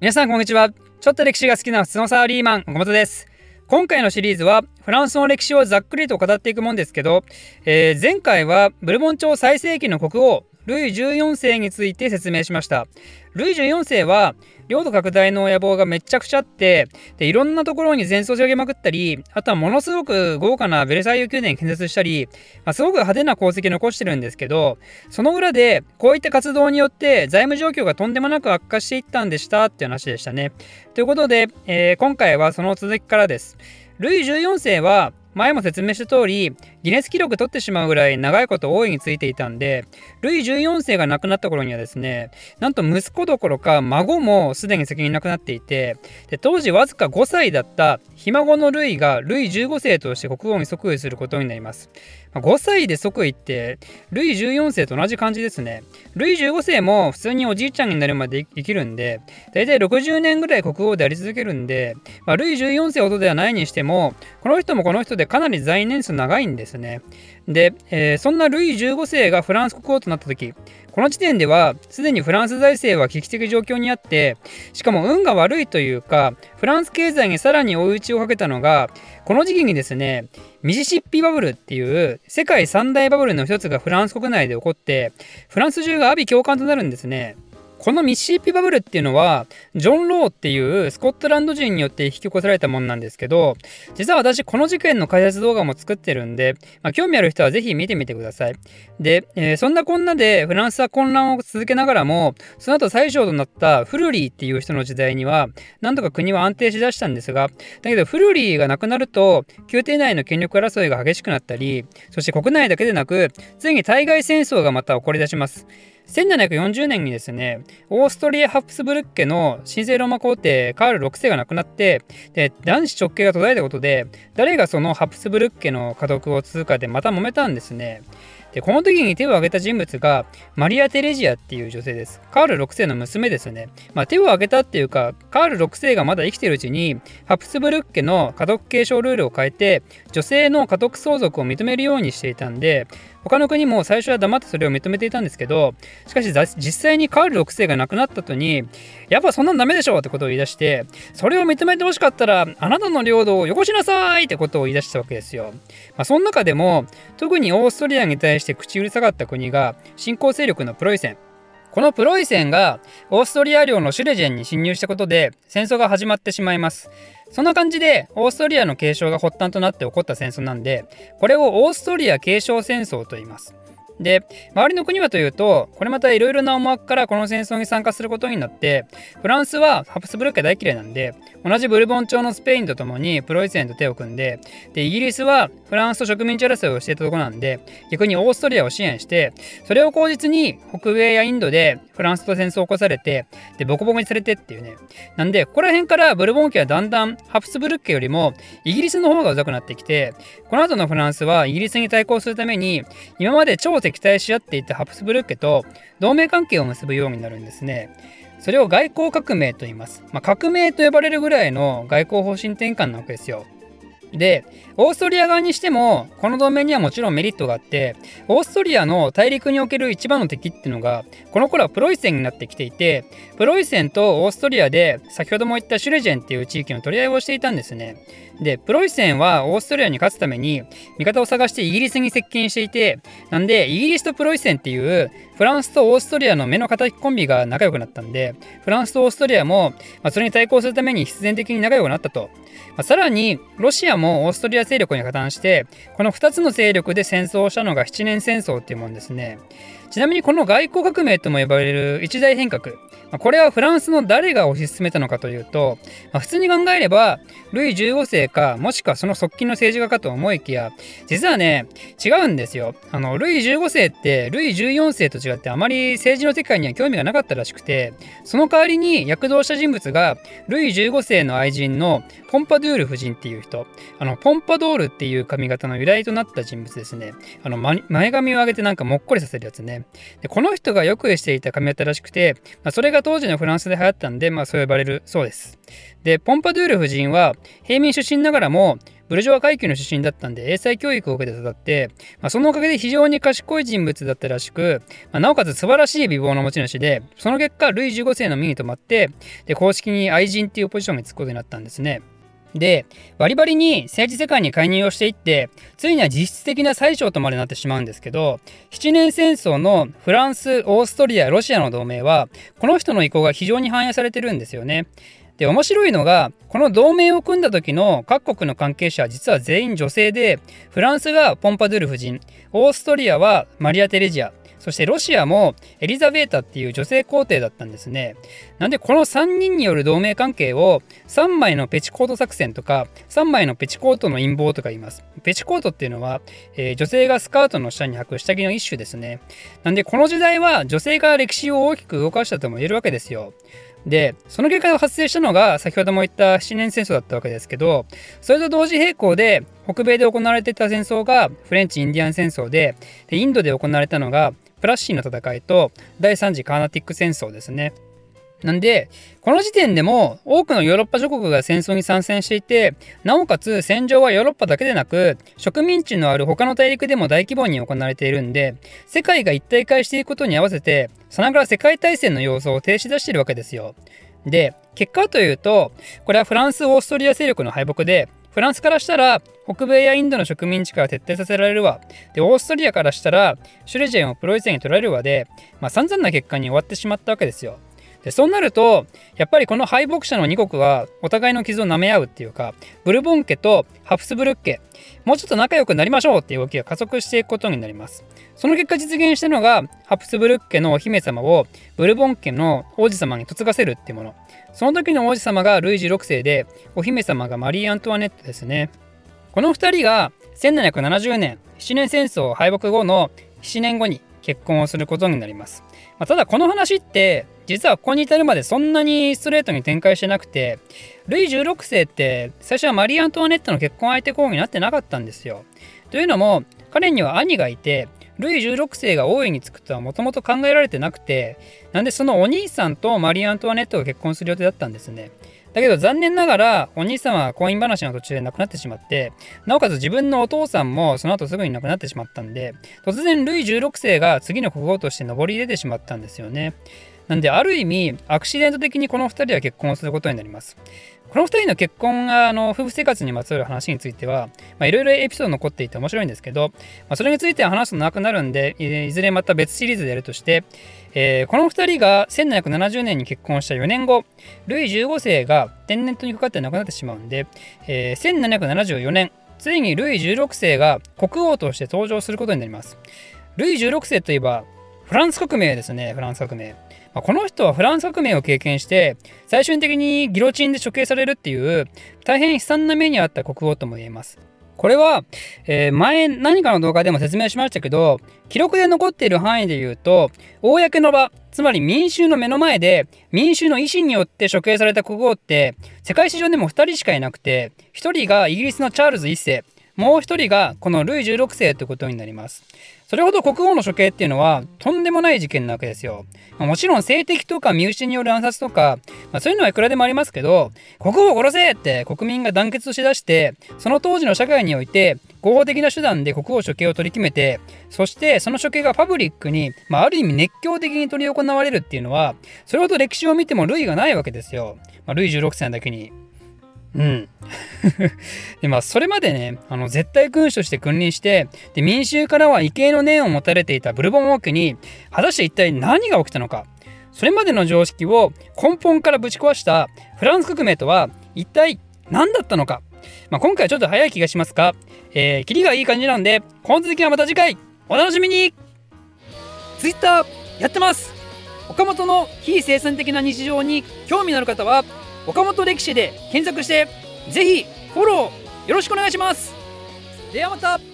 皆さんこんにちは。ちょっと歴史が好きな普通のサラリーマン、岡本です。今回のシリーズはフランスの歴史をざっくりと語っていくもんですけど、えー、前回はブルボン朝最盛期の国王ルイ14世について説明しました。ルイ14世は領土拡大の野望がめちゃくちゃあってでいろんなところに戦争を広げまくったりあとはものすごく豪華なベルサイユ宮殿建設したり、まあ、すごく派手な功績残してるんですけどその裏でこういった活動によって財務状況がとんでもなく悪化していったんでしたっていう話でしたね。ということで、えー、今回はその続きからです。ルイ14世は前も説明した通りギネス記録取ってしまうぐらい長いこと大いについていたんでルイ14世が亡くなった頃にはですねなんと息子どころか孫もすでに先に亡くなっていてで当時わずか5歳だったひ孫のルイがルイ15世として国王に即位することになります。5歳で即位ってルイ14世と同じ感じですね。ルイ15世も普通におじいちゃんになるまで生きるんで大体60年ぐらい国王であり続けるんで、まあ、ルイ14世ほどではないにしてもこの人もこの人でかなり在年数長いんです。ね。で、えー、そんなルイ15世がフランス国王となった時この時点ではすでにフランス財政は危機的状況にあってしかも運が悪いというかフランス経済にさらに追い打ちをかけたのがこの時期にですねミシシッピバブルっていう世界三大バブルの一つがフランス国内で起こってフランス中が阿鼻共感となるんですね。このミシシッピバブルっていうのはジョン・ローっていうスコットランド人によって引き起こされたものなんですけど実は私この事件の解説動画も作ってるんで、まあ、興味ある人はぜひ見てみてください。で、えー、そんなこんなでフランスは混乱を続けながらもその後最小となったフルリーっていう人の時代にはなんとか国は安定しだしたんですがだけどフルリーが亡くなると宮廷内の権力争いが激しくなったりそして国内だけでなくついに対外戦争がまた起こり出します。1740年にですね、オーストリア・ハプスブルッケの神聖ローマ皇帝カール6世が亡くなって、で男子直系が途絶えたことで、誰がそのハプスブルッケの家督を通過でまた揉めたんですね。で、この時に手を挙げた人物がマリア・テレジアっていう女性です。カール6世の娘ですね。まあ、手を挙げたっていうか、カール6世がまだ生きてるうちに、ハプスブルッケの家督継承ルールを変えて、女性の家督相続を認めるようにしていたんで、他の国も最初は黙ってそれを認めていたんですけど、しかし実際にカール6世が亡くなった後に、やっぱそんなんダメでしょってことを言い出して、それを認めてほしかったら、あなたの領土をよこしなさいってことを言い出したわけですよ。まあ、その中でも、特にオーストリアに対して口うるさかった国が、新興勢力のプロイセン。このプロイセンがオーストリア領のシュレジェンに侵入したことで戦争が始まってしまいます。そんな感じでオーストリアの継承が発端となって起こった戦争なんでこれをオーストリア継承戦争と言います。で周りの国はというとこれまたいろいろな思惑からこの戦争に参加することになってフランスはハプスブルク家大嫌いなんで同じブルボン朝のスペインとともにプロイセンと手を組んででイギリスはフランスと植民地争いをしていたところなんで逆にオーストリアを支援してそれを口実に北米やインドでフランスと戦争を起こされてでボコボコにされてっていうねなんでここら辺からブルボン家はだんだんハプスブルク家よりもイギリスの方がうざくなってきてこの後のフランスはイギリスに対抗するために今まで超敵対し合っていたハプスブルク家と同盟関係を結ぶようになるんですね。それを外交革命と言います。まあ、革命と呼ばれるぐらいの外交方針転換なわけですよ。で、オーストリア側にしても、この同盟にはもちろんメリットがあって、オーストリアの大陸における一番の敵っていうのが、この頃はプロイセンになってきていて、プロイセンとオーストリアで、先ほども言ったシュレジェンっていう地域の取り合いをしていたんですね。で、プロイセンはオーストリアに勝つために味方を探してイギリスに接近していて、なんでイギリスとプロイセンっていうフランスとオーストリアの目の敵コンビが仲良くなったんで、フランスとオーストリアも、まあ、それに対抗するために必然的に仲良くなったと。まあ、さらに、ロシアもオーストリア勢力に加担して、この2つの勢力で戦争をしたのが7年戦争っていうもんですね。ちなみにこの外交革命とも呼ばれる一大変革、これはフランスの誰が推し進めたのかというと、まあ、普通に考えればルイ15世かもしくはその側近の政治家かと思いきや実はね違うんですよ。あのルイ15世ってルイ14世と違ってあまり政治の世界には興味がなかったらしくてその代わりに躍動した人物がルイ15世の愛人のポンパドゥール夫人っていう人。あのポンパドールっていう髪型の由来となった人物ですね。あの前髪を上げてなんかもっこりさせるやつね。でこの人がよくしていた髪型らしくて、まあ、それが当時のフランスで流行ったんで、まあ、そう呼ばれるそうです。でポンパドゥール夫人は平民出身ながらもブルジョワ階級の出身だったんで英才教育を受けて育って、まあ、そのおかげで非常に賢い人物だったらしく、まあ、なおかつ素晴らしい美貌の持ち主でその結果ルイ15世の身に留まってで公式に愛人っていうポジションに就くことになったんですね。で、バリバリに政治世界に介入をしていって、ついには実質的な最小とまでなってしまうんですけど、7年戦争のフランス、オーストリア、ロシアの同盟は、この人の意向が非常に反映されてるんですよね。で、面白いのが、この同盟を組んだ時の各国の関係者は実は全員女性で、フランスがポンパドゥル夫人、オーストリアはマリア・テレジア、そしてロシアもエリザベータっていう女性皇帝だったんですね。なんでこの3人による同盟関係を3枚のペチコート作戦とか3枚のペチコートの陰謀とか言います。ペチコートっていうのは、えー、女性がスカートの下に履く下着の一種ですね。なんでこの時代は女性が歴史を大きく動かしたとも言えるわけですよ。で、その結果が発生したのが先ほども言った7年戦争だったわけですけど、それと同時並行で北米で行われていた戦争がフレンチ・インディアン戦争で、でインドで行われたのがプラッシーの戦いと第3次カーナティック戦争ですね。なんで、この時点でも多くのヨーロッパ諸国が戦争に参戦していて、なおかつ戦場はヨーロッパだけでなく、植民地のある他の大陸でも大規模に行われているんで、世界が一体化していくことに合わせて、さながら世界大戦の様相を呈し出してるわけですよ。で、結果というと、これはフランス・オーストリア勢力の敗北で、フランスからしたら北米やインドの植民地から撤退させられるわ。で、オーストリアからしたらシュレジェンをプロイセンに取られるわで、まあ、散々な結果に終わってしまったわけですよ。でそうなるとやっぱりこの敗北者の2国はお互いの傷を舐め合うっていうかブルボン家とハプスブルク家もうちょっと仲良くなりましょうっていう動きが加速していくことになります。その結果実現したのがハプスブルク家のお姫様をブルボン家の王子様に嫁がせるっていうもの。その時の王子様がルイジ6世でお姫様がマリー・アントワネットですね。この2人が1770年7年戦争敗北後の7年後に結婚をすることになります、まあ、ただこの話って実はここに至るまでそんなにストレートに展開してなくてルイ16世って最初はマリー・アントワネットの結婚相手候補になってなかったんですよ。というのも彼には兄がいてルイ16世が王位につくとはもともと考えられてなくてなんでそのお兄さんとマリー・アントワネットが結婚する予定だったんですね。だけど残念ながらお兄様は婚姻話の途中で亡くなってしまってなおかつ自分のお父さんもその後すぐに亡くなってしまったんで突然ルイ16世が次の国王として上り出てしまったんですよね。なんで、ある意味、アクシデント的にこの2人は結婚することになります。この2人の結婚が、あの、夫婦生活にまつわる話については、いろいろエピソード残っていて面白いんですけど、まあ、それについては話すと長くなるんで、いずれまた別シリーズでやるとして、えー、この2人が1770年に結婚した4年後、ルイ15世が天然痘にかかって亡くなってしまうんで、えー、1774年、ついにルイ16世が国王として登場することになります。ルイ16世といえば、フランス革命ですね、フランス革命。まあ、この人はフランス革命を経験して最終的にギロチンで処刑されるっていう大変悲惨な目に遭った国王とも言えます。これは、えー、前何かの動画でも説明しましたけど記録で残っている範囲で言うと公の場つまり民衆の目の前で民衆の意思によって処刑された国王って世界史上でも2人しかいなくて1人がイギリスのチャールズ1世もう1人がこのルイ16世ということになります。それほど国王の処刑っていうのはとんでもない事件なわけですよ。まあ、もちろん性的とか身内による暗殺とか、まあ、そういうのはいくらでもありますけど、国王を殺せって国民が団結しだして、その当時の社会において合法的な手段で国王処刑を取り決めて、そしてその処刑がパブリックに、まあ、ある意味熱狂的に取り行われるっていうのは、それほど歴史を見ても類がないわけですよ。まあ、ルイ16世なだけに。うん。でまあそれまでねあの絶対君主として君臨してで民衆からは畏敬の念を持たれていたブルボン王家に果たして一体何が起きたのか。それまでの常識を根本からぶち壊したフランス革命とは一体何だったのか、まあ、今回はちょっと早い気がしますが、えー、キリがいい感じなんでこの続きはまた次回。お楽しみに。Twitter やってます。岡本の非生産的な日常に興味のある方は岡本歴史で検索してぜひフォローよろしくお願いします。ではまた。